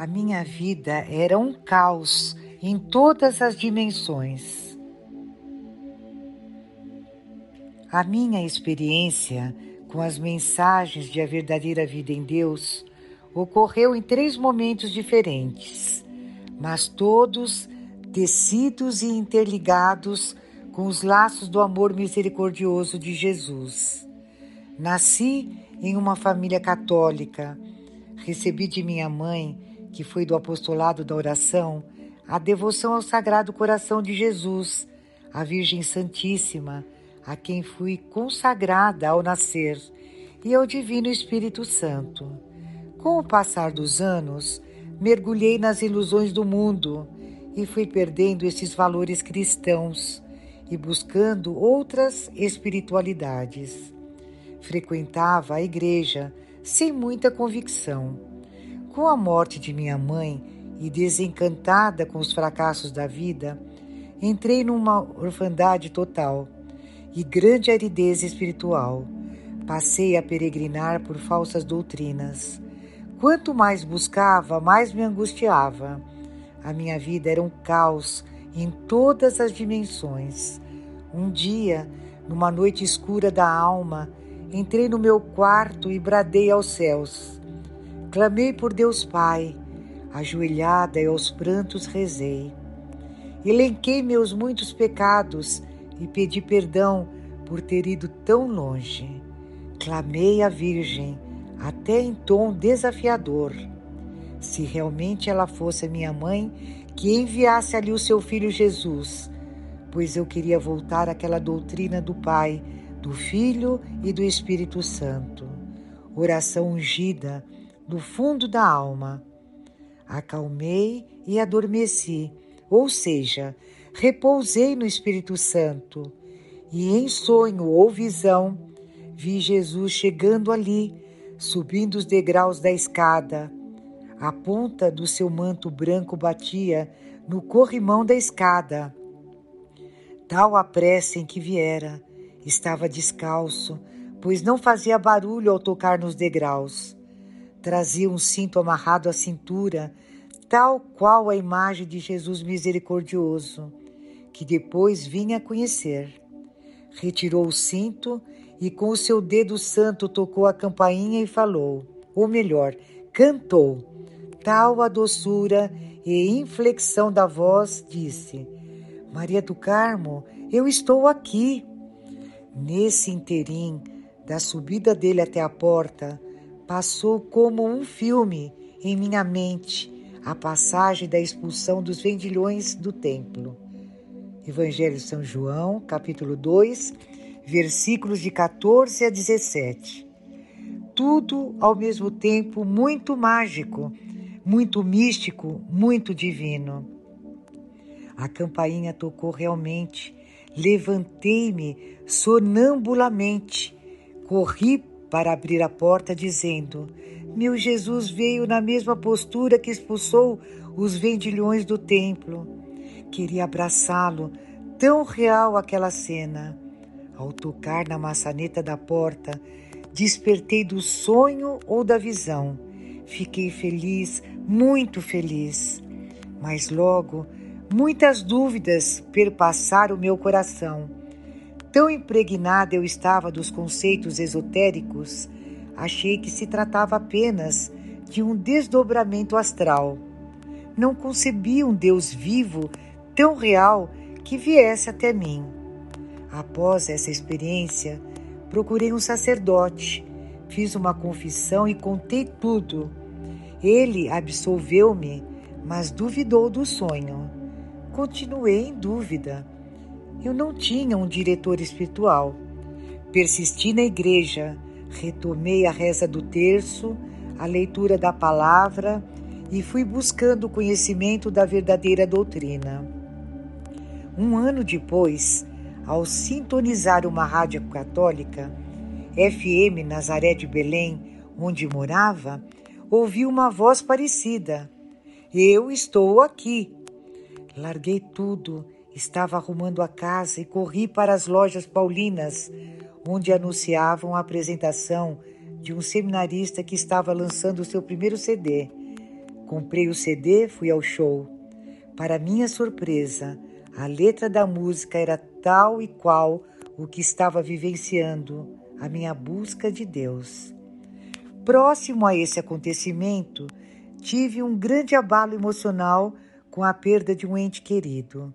A minha vida era um caos em todas as dimensões. A minha experiência com as mensagens de a verdadeira vida em Deus ocorreu em três momentos diferentes, mas todos tecidos e interligados com os laços do amor misericordioso de Jesus. Nasci em uma família católica, recebi de minha mãe, que foi do apostolado da oração, a devoção ao Sagrado Coração de Jesus, a Virgem Santíssima, a quem fui consagrada ao nascer, e ao Divino Espírito Santo. Com o passar dos anos, mergulhei nas ilusões do mundo e fui perdendo esses valores cristãos e buscando outras espiritualidades. Frequentava a igreja sem muita convicção. Com a morte de minha mãe e desencantada com os fracassos da vida, entrei numa orfandade total e grande aridez espiritual. Passei a peregrinar por falsas doutrinas. Quanto mais buscava, mais me angustiava. A minha vida era um caos em todas as dimensões. Um dia, numa noite escura da alma, entrei no meu quarto e bradei aos céus. Clamei por Deus Pai, ajoelhada e aos prantos rezei. Elenquei meus muitos pecados e pedi perdão por ter ido tão longe. Clamei à Virgem, até em tom desafiador. Se realmente ela fosse minha mãe, que enviasse ali o seu filho Jesus, pois eu queria voltar àquela doutrina do Pai, do Filho e do Espírito Santo. Oração ungida do fundo da alma. Acalmei e adormeci, ou seja, repousei no Espírito Santo. E em sonho ou visão, vi Jesus chegando ali, subindo os degraus da escada a ponta do seu manto branco batia no corrimão da escada. Tal a pressa em que viera, estava descalço, pois não fazia barulho ao tocar nos degraus. Trazia um cinto amarrado à cintura, tal qual a imagem de Jesus misericordioso, que depois vinha a conhecer. Retirou o cinto e com o seu dedo santo tocou a campainha e falou, ou melhor, cantou tal a doçura e inflexão da voz, disse: Maria do Carmo, eu estou aqui. Nesse interim, da subida dele até a porta, passou como um filme em minha mente a passagem da expulsão dos vendilhões do templo. Evangelho de São João, capítulo 2, versículos de 14 a 17. Tudo ao mesmo tempo muito mágico muito místico, muito divino. A campainha tocou realmente. Levantei-me sonambulamente. Corri para abrir a porta, dizendo: Meu Jesus veio na mesma postura que expulsou os vendilhões do templo. Queria abraçá-lo, tão real aquela cena. Ao tocar na maçaneta da porta, despertei do sonho ou da visão Fiquei feliz, muito feliz. Mas logo, muitas dúvidas perpassaram o meu coração. Tão impregnada eu estava dos conceitos esotéricos, achei que se tratava apenas de um desdobramento astral. Não concebi um Deus vivo, tão real, que viesse até mim. Após essa experiência, procurei um sacerdote, fiz uma confissão e contei tudo. Ele absolveu-me, mas duvidou do sonho. Continuei em dúvida. Eu não tinha um diretor espiritual. Persisti na igreja, retomei a reza do terço, a leitura da palavra e fui buscando o conhecimento da verdadeira doutrina. Um ano depois, ao sintonizar uma rádio católica, FM Nazaré de Belém, onde morava, ouvi uma voz parecida. Eu estou aqui. Larguei tudo, estava arrumando a casa e corri para as lojas paulinas, onde anunciavam a apresentação de um seminarista que estava lançando o seu primeiro CD. Comprei o CD, fui ao show. Para minha surpresa, a letra da música era tal e qual o que estava vivenciando, a minha busca de Deus. Próximo a esse acontecimento, tive um grande abalo emocional com a perda de um ente querido.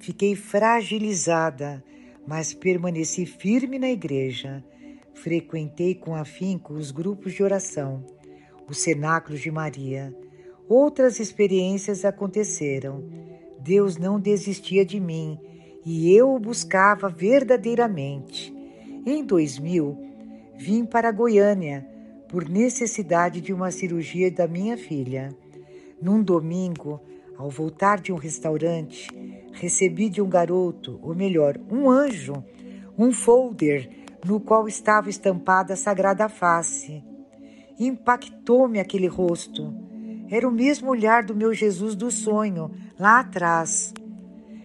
Fiquei fragilizada, mas permaneci firme na igreja. Frequentei com afinco os grupos de oração, os cenáculos de Maria. Outras experiências aconteceram. Deus não desistia de mim e eu o buscava verdadeiramente. Em 2000, vim para Goiânia por necessidade de uma cirurgia da minha filha. Num domingo, ao voltar de um restaurante, recebi de um garoto, ou melhor, um anjo, um folder no qual estava estampada a sagrada face. Impactou-me aquele rosto. Era o mesmo olhar do meu Jesus do sonho, lá atrás.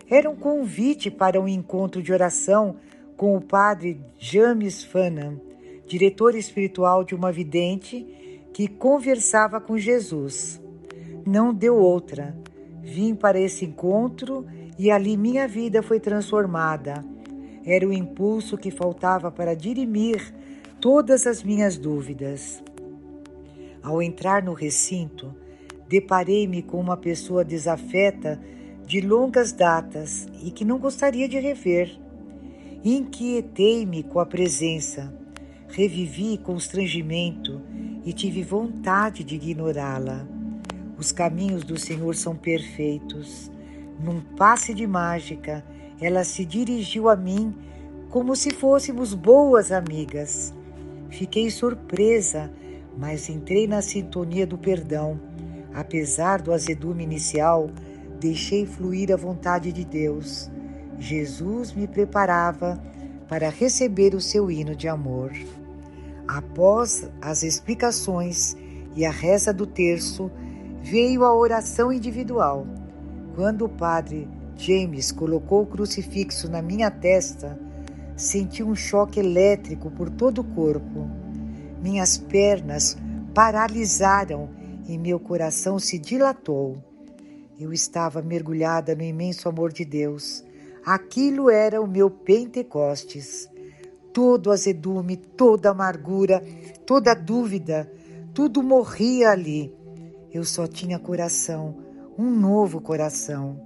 Era um convite para um encontro de oração com o padre James Fanham, diretor espiritual de uma vidente que conversava com Jesus. Não deu outra. Vim para esse encontro e ali minha vida foi transformada. Era o impulso que faltava para dirimir todas as minhas dúvidas. Ao entrar no recinto, deparei-me com uma pessoa desafeta de longas datas e que não gostaria de rever. Inquietei-me com a presença, revivi constrangimento e tive vontade de ignorá-la. Os caminhos do Senhor são perfeitos. Num passe de mágica, ela se dirigiu a mim como se fôssemos boas amigas. Fiquei surpresa, mas entrei na sintonia do perdão. Apesar do azedume inicial, deixei fluir a vontade de Deus. Jesus me preparava para receber o seu hino de amor. Após as explicações e a reza do terço, veio a oração individual. Quando o padre James colocou o crucifixo na minha testa, senti um choque elétrico por todo o corpo. Minhas pernas paralisaram e meu coração se dilatou. Eu estava mergulhada no imenso amor de Deus. Aquilo era o meu Pentecostes. Todo azedume, toda amargura, toda dúvida, tudo morria ali eu só tinha coração, um novo coração.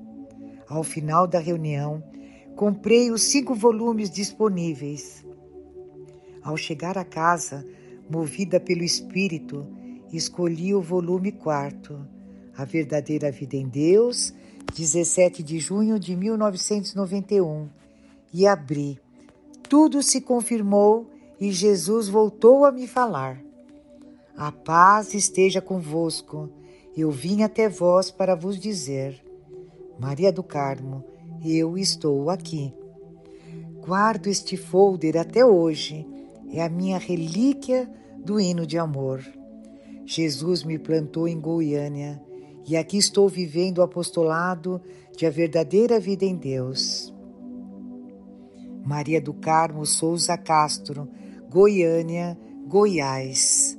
Ao final da reunião, comprei os cinco volumes disponíveis. Ao chegar a casa, movida pelo Espírito, escolhi o volume quarto, A Verdadeira Vida em Deus, 17 de junho de 1991, e abri. Tudo se confirmou e Jesus voltou a me falar. A paz esteja convosco. Eu vim até vós para vos dizer: Maria do Carmo, eu estou aqui. Guardo este folder até hoje, é a minha relíquia do hino de amor. Jesus me plantou em Goiânia e aqui estou vivendo o apostolado de a verdadeira vida em Deus. Maria do Carmo Souza Castro, Goiânia, Goiás.